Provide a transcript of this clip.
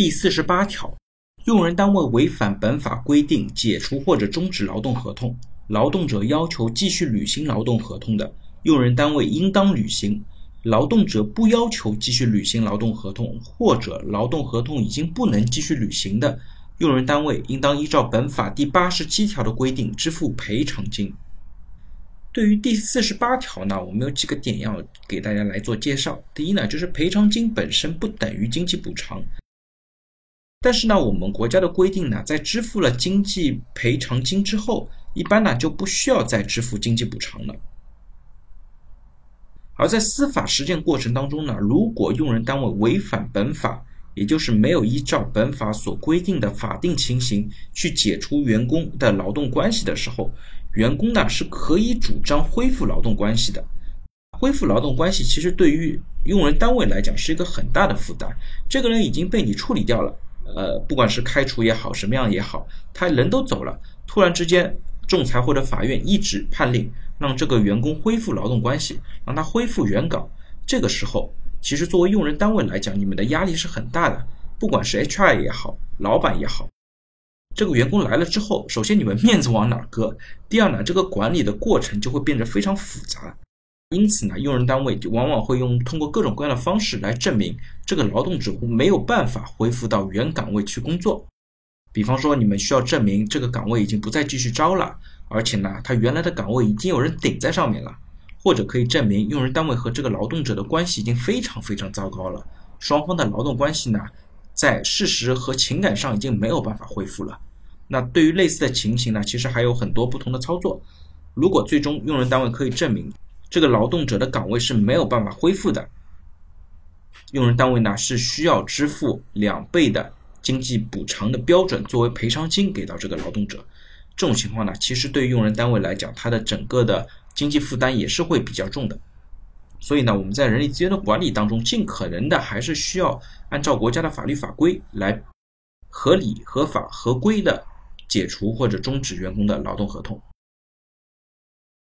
第四十八条，用人单位违反本法规定解除或者终止劳动合同，劳动者要求继续履行劳动合同的，用人单位应当履行；劳动者不要求继续履行劳动合同，或者劳动合同已经不能继续履行的，用人单位应当依照本法第八十七条的规定支付赔偿金。对于第四十八条呢，我们有几个点要给大家来做介绍。第一呢，就是赔偿金本身不等于经济补偿，但是呢，我们国家的规定呢，在支付了经济赔偿金之后，一般呢就不需要再支付经济补偿了。而在司法实践过程当中呢，如果用人单位违反本法，也就是没有依照本法所规定的法定情形去解除员工的劳动关系的时候，员工呢是可以主张恢复劳动关系的。恢复劳动关系其实对于用人单位来讲是一个很大的负担。这个人已经被你处理掉了，呃，不管是开除也好，什么样也好，他人都走了，突然之间仲裁或者法院一纸判令让这个员工恢复劳动关系，让他恢复原岗。这个时候，其实作为用人单位来讲，你们的压力是很大的，不管是 HR 也好，老板也好。这个员工来了之后，首先你们面子往哪搁？第二呢，这个管理的过程就会变得非常复杂。因此呢，用人单位就往往会用通过各种各样的方式来证明这个劳动者没有办法恢复到原岗位去工作。比方说，你们需要证明这个岗位已经不再继续招了，而且呢，他原来的岗位已经有人顶在上面了，或者可以证明用人单位和这个劳动者的关系已经非常非常糟糕了，双方的劳动关系呢？在事实和情感上已经没有办法恢复了。那对于类似的情形呢，其实还有很多不同的操作。如果最终用人单位可以证明这个劳动者的岗位是没有办法恢复的，用人单位呢是需要支付两倍的经济补偿的标准作为赔偿金给到这个劳动者。这种情况呢，其实对于用人单位来讲，它的整个的经济负担也是会比较重的。所以呢，我们在人力资源的管理当中，尽可能的还是需要按照国家的法律法规来合理、合法、合规的解除或者终止员工的劳动合同。